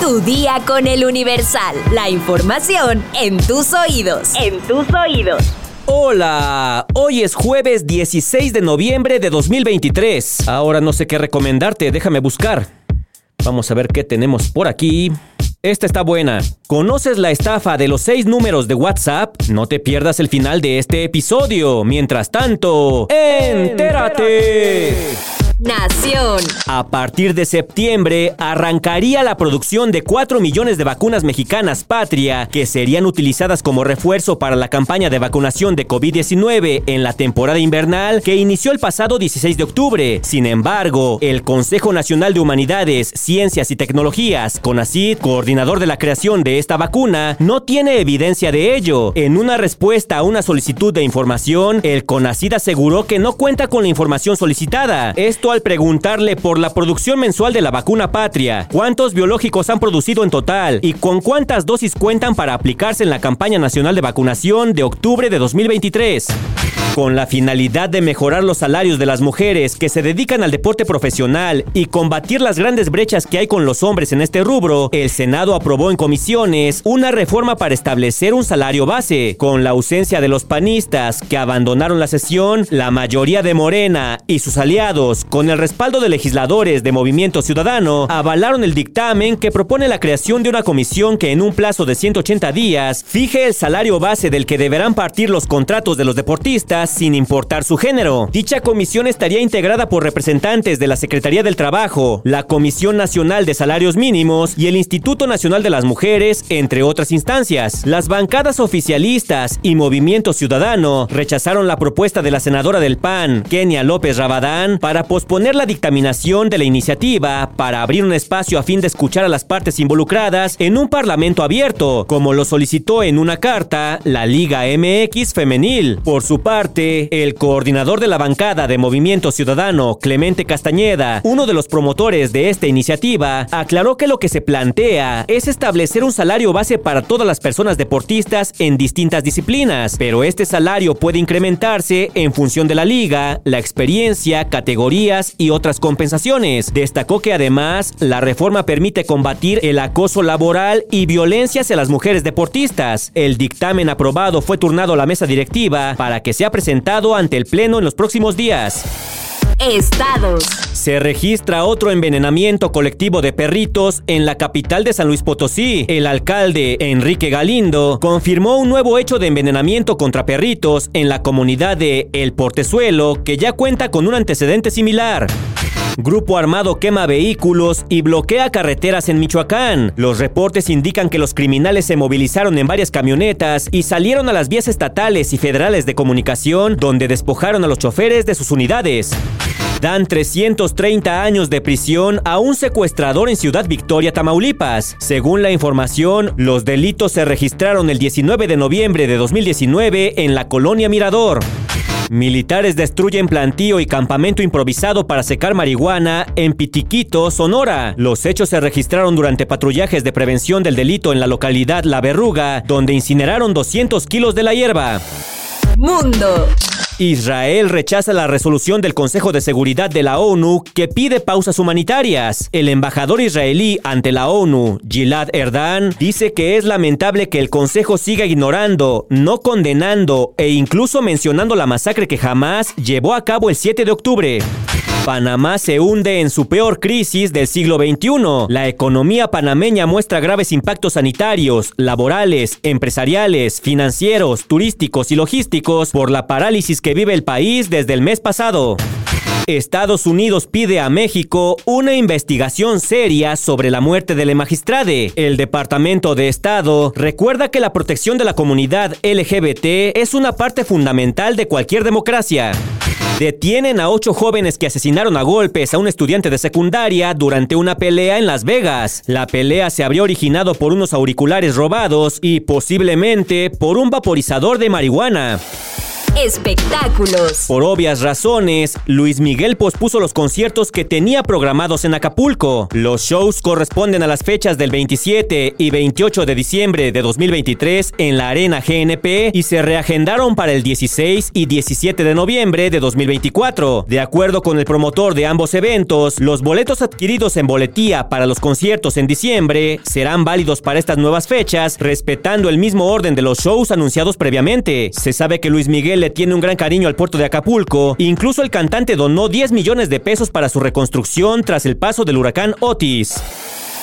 Tu día con el Universal. La información en tus oídos. En tus oídos. Hola, hoy es jueves 16 de noviembre de 2023. Ahora no sé qué recomendarte, déjame buscar. Vamos a ver qué tenemos por aquí. Esta está buena. ¿Conoces la estafa de los seis números de WhatsApp? No te pierdas el final de este episodio. Mientras tanto, entérate. Nación. A partir de septiembre arrancaría la producción de 4 millones de vacunas mexicanas patria que serían utilizadas como refuerzo para la campaña de vacunación de COVID-19 en la temporada invernal que inició el pasado 16 de octubre. Sin embargo, el Consejo Nacional de Humanidades, Ciencias y Tecnologías, CONACYT, coordinador de la creación de esta vacuna, no tiene evidencia de ello. En una respuesta a una solicitud de información, el CONACYT aseguró que no cuenta con la información solicitada. Esto al preguntarle por la producción mensual de la vacuna patria, cuántos biológicos han producido en total y con cuántas dosis cuentan para aplicarse en la campaña nacional de vacunación de octubre de 2023 con la finalidad de mejorar los salarios de las mujeres que se dedican al deporte profesional y combatir las grandes brechas que hay con los hombres en este rubro, el Senado aprobó en comisiones una reforma para establecer un salario base. Con la ausencia de los panistas que abandonaron la sesión, la mayoría de Morena y sus aliados, con el respaldo de legisladores de Movimiento Ciudadano, avalaron el dictamen que propone la creación de una comisión que en un plazo de 180 días fije el salario base del que deberán partir los contratos de los deportistas sin importar su género. Dicha comisión estaría integrada por representantes de la Secretaría del Trabajo, la Comisión Nacional de Salarios Mínimos y el Instituto Nacional de las Mujeres, entre otras instancias. Las bancadas oficialistas y Movimiento Ciudadano rechazaron la propuesta de la senadora del PAN, Kenia López Rabadán, para posponer la dictaminación de la iniciativa para abrir un espacio a fin de escuchar a las partes involucradas en un parlamento abierto, como lo solicitó en una carta la Liga MX Femenil. Por su parte, el coordinador de la bancada de Movimiento Ciudadano, Clemente Castañeda, uno de los promotores de esta iniciativa, aclaró que lo que se plantea es establecer un salario base para todas las personas deportistas en distintas disciplinas, pero este salario puede incrementarse en función de la liga, la experiencia, y otras compensaciones. Destacó que además la reforma permite combatir el acoso laboral y violencia hacia las mujeres deportistas. El dictamen aprobado fue turnado a la mesa directiva para que sea presentado ante el Pleno en los próximos días. Estados. Se registra otro envenenamiento colectivo de perritos en la capital de San Luis Potosí. El alcalde Enrique Galindo confirmó un nuevo hecho de envenenamiento contra perritos en la comunidad de El Portezuelo que ya cuenta con un antecedente similar. Grupo armado quema vehículos y bloquea carreteras en Michoacán. Los reportes indican que los criminales se movilizaron en varias camionetas y salieron a las vías estatales y federales de comunicación donde despojaron a los choferes de sus unidades. Dan 330 años de prisión a un secuestrador en Ciudad Victoria, Tamaulipas. Según la información, los delitos se registraron el 19 de noviembre de 2019 en la colonia Mirador. Militares destruyen plantío y campamento improvisado para secar marihuana en Pitiquito, Sonora. Los hechos se registraron durante patrullajes de prevención del delito en la localidad La Verruga, donde incineraron 200 kilos de la hierba. Mundo. Israel rechaza la resolución del Consejo de Seguridad de la ONU que pide pausas humanitarias. El embajador israelí ante la ONU, Gilad Erdan, dice que es lamentable que el Consejo siga ignorando, no condenando e incluso mencionando la masacre que jamás llevó a cabo el 7 de octubre. Panamá se hunde en su peor crisis del siglo XXI. La economía panameña muestra graves impactos sanitarios, laborales, empresariales, financieros, turísticos y logísticos por la parálisis que vive el país desde el mes pasado. Estados Unidos pide a México una investigación seria sobre la muerte del magistrade. El Departamento de Estado recuerda que la protección de la comunidad LGBT es una parte fundamental de cualquier democracia. Detienen a ocho jóvenes que asesinaron a golpes a un estudiante de secundaria durante una pelea en Las Vegas. La pelea se habría originado por unos auriculares robados y posiblemente por un vaporizador de marihuana. Espectáculos. Por obvias razones, Luis Miguel pospuso los conciertos que tenía programados en Acapulco. Los shows corresponden a las fechas del 27 y 28 de diciembre de 2023 en la Arena GNP y se reagendaron para el 16 y 17 de noviembre de 2024. De acuerdo con el promotor de ambos eventos, los boletos adquiridos en boletía para los conciertos en diciembre serán válidos para estas nuevas fechas, respetando el mismo orden de los shows anunciados previamente. Se sabe que Luis Miguel tiene un gran cariño al puerto de Acapulco, incluso el cantante donó 10 millones de pesos para su reconstrucción tras el paso del huracán Otis.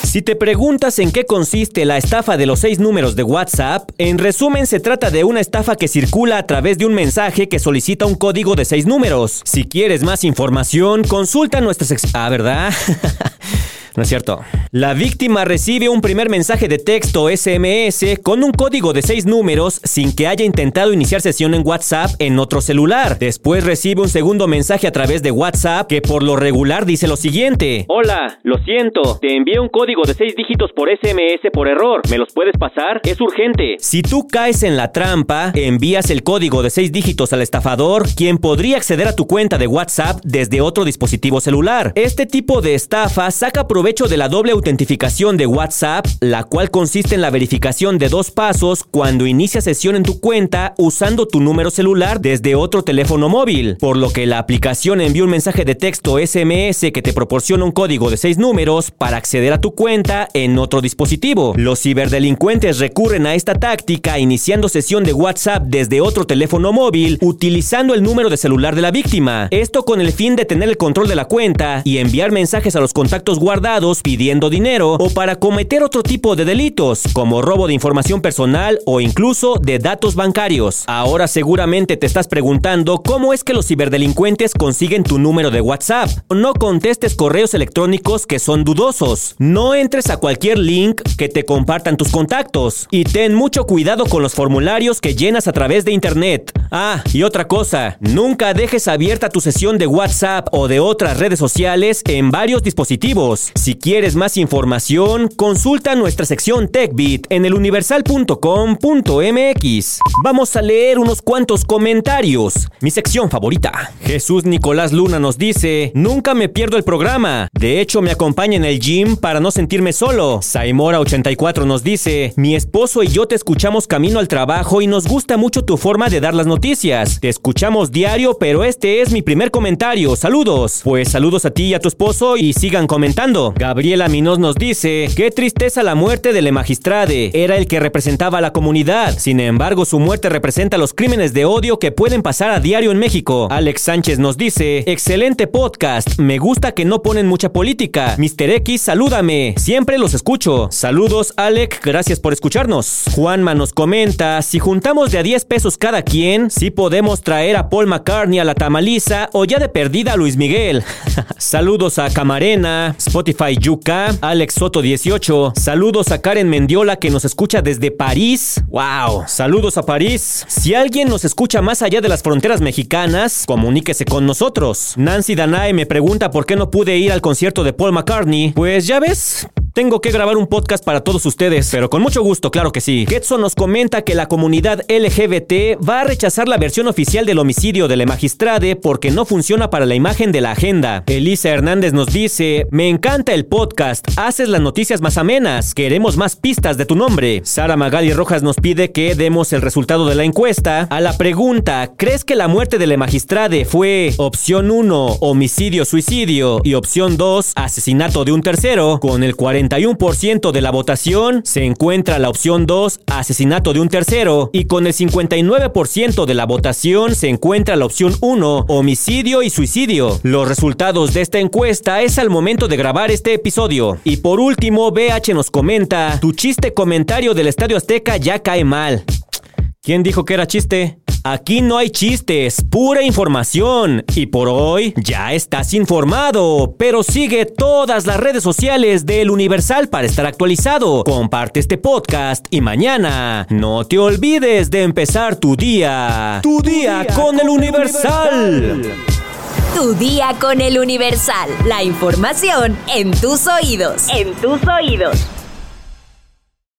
Si te preguntas en qué consiste la estafa de los seis números de WhatsApp, en resumen se trata de una estafa que circula a través de un mensaje que solicita un código de seis números. Si quieres más información, consulta nuestras... Ah, ¿verdad? No es cierto. La víctima recibe un primer mensaje de texto SMS con un código de seis números sin que haya intentado iniciar sesión en WhatsApp en otro celular. Después recibe un segundo mensaje a través de WhatsApp que por lo regular dice lo siguiente. Hola, lo siento, te envié un código de seis dígitos por SMS por error. ¿Me los puedes pasar? Es urgente. Si tú caes en la trampa, envías el código de seis dígitos al estafador, quien podría acceder a tu cuenta de WhatsApp desde otro dispositivo celular. Este tipo de estafa saca provecho de la doble autentificación de WhatsApp, la cual consiste en la verificación de dos pasos cuando inicia sesión en tu cuenta usando tu número celular desde otro teléfono móvil, por lo que la aplicación envía un mensaje de texto SMS que te proporciona un código de seis números para acceder a tu cuenta en otro dispositivo. Los ciberdelincuentes recurren a esta táctica iniciando sesión de WhatsApp desde otro teléfono móvil utilizando el número de celular de la víctima. Esto con el fin de tener el control de la cuenta y enviar mensajes a los contactos guardados pidiendo dinero o para cometer otro tipo de delitos, como robo de información personal o incluso de datos bancarios. Ahora seguramente te estás preguntando cómo es que los ciberdelincuentes consiguen tu número de WhatsApp. No contestes correos electrónicos que son dudosos. No entres a cualquier link que te compartan tus contactos. Y ten mucho cuidado con los formularios que llenas a través de Internet. Ah, y otra cosa, nunca dejes abierta tu sesión de WhatsApp o de otras redes sociales en varios dispositivos. Si quieres más información, consulta nuestra sección TechBit en eluniversal.com.mx. Vamos a leer unos cuantos comentarios. Mi sección favorita. Jesús Nicolás Luna nos dice, nunca me pierdo el programa. De hecho, me acompaña en el gym para no sentirme solo. Saimora84 nos dice, mi esposo y yo te escuchamos camino al trabajo y nos gusta mucho tu forma de dar las noticias. Te escuchamos diario, pero este es mi primer comentario. Saludos. Pues saludos a ti y a tu esposo y sigan comentando. Gabriela Minos nos dice, qué tristeza la muerte de Le Magistrade, era el que representaba a la comunidad, sin embargo su muerte representa los crímenes de odio que pueden pasar a diario en México. Alex Sánchez nos dice, excelente podcast, me gusta que no ponen mucha política. Mr. X, salúdame, siempre los escucho. Saludos Alex, gracias por escucharnos. Juanma nos comenta, si juntamos de a 10 pesos cada quien, sí podemos traer a Paul McCartney a la tamaliza o ya de perdida a Luis Miguel. Saludos a Camarena, Spotify Yuka, Alex Soto 18. Saludos a Karen Mendiola que nos escucha desde París. Wow. Saludos a París. Si alguien nos escucha más allá de las fronteras mexicanas, comuníquese con nosotros. Nancy Danae me pregunta por qué no pude ir al concierto de Paul McCartney. Pues ya ves, tengo que grabar un podcast para todos ustedes, pero con mucho gusto, claro que sí. Ketson nos comenta que la comunidad LGBT va a rechazar la versión oficial del homicidio de la magistrade porque no funciona para la imagen de la agenda. Elisa Hernández nos dice, me encanta el podcast, haces las noticias más amenas, queremos más pistas de tu nombre. Sara Magali Rojas nos pide que demos el resultado de la encuesta. A la pregunta, ¿crees que la muerte de la magistrade fue opción 1, homicidio-suicidio y opción 2, asesinato de un tercero? Con el 40 41% de la votación se encuentra la opción 2, asesinato de un tercero, y con el 59% de la votación se encuentra la opción 1, homicidio y suicidio. Los resultados de esta encuesta es al momento de grabar este episodio. Y por último, BH nos comenta, tu chiste comentario del Estadio Azteca ya cae mal. ¿Quién dijo que era chiste? Aquí no hay chistes, pura información. Y por hoy ya estás informado, pero sigue todas las redes sociales del Universal para estar actualizado. Comparte este podcast y mañana no te olvides de empezar tu día. Tu, día, con, el Universal. Tu día con el Universal. La información en tus oídos. En tus oídos.